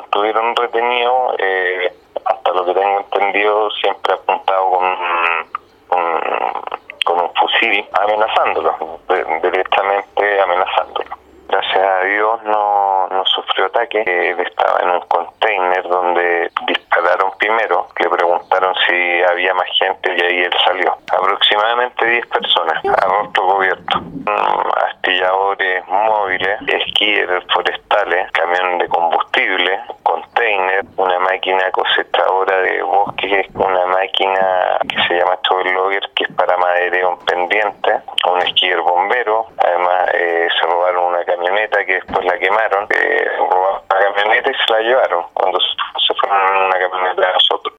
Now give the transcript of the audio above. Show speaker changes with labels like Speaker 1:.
Speaker 1: mantuvieron retenido, eh, hasta lo que tengo entendido, siempre apuntado con, con, un fusil, amenazándolo, directamente amenazándolo. Gracias a Dios no, no sufrió ataque, él estaba en un container donde dispararon primero, le preguntaron si había más gente y ahí él salió. Aproximadamente 10 personas, a rostro cubierto. Mm, astilladores móviles, esquíes forestales, camión de combustible, container, una máquina cosechadora de bosques, una máquina que se llama Logger que es para madereo en pendiente, un esquíer bombero, además eh, se robaron una camioneta que después la quemaron, eh, robaron la camioneta y se la llevaron. Cuando se fueron en una camioneta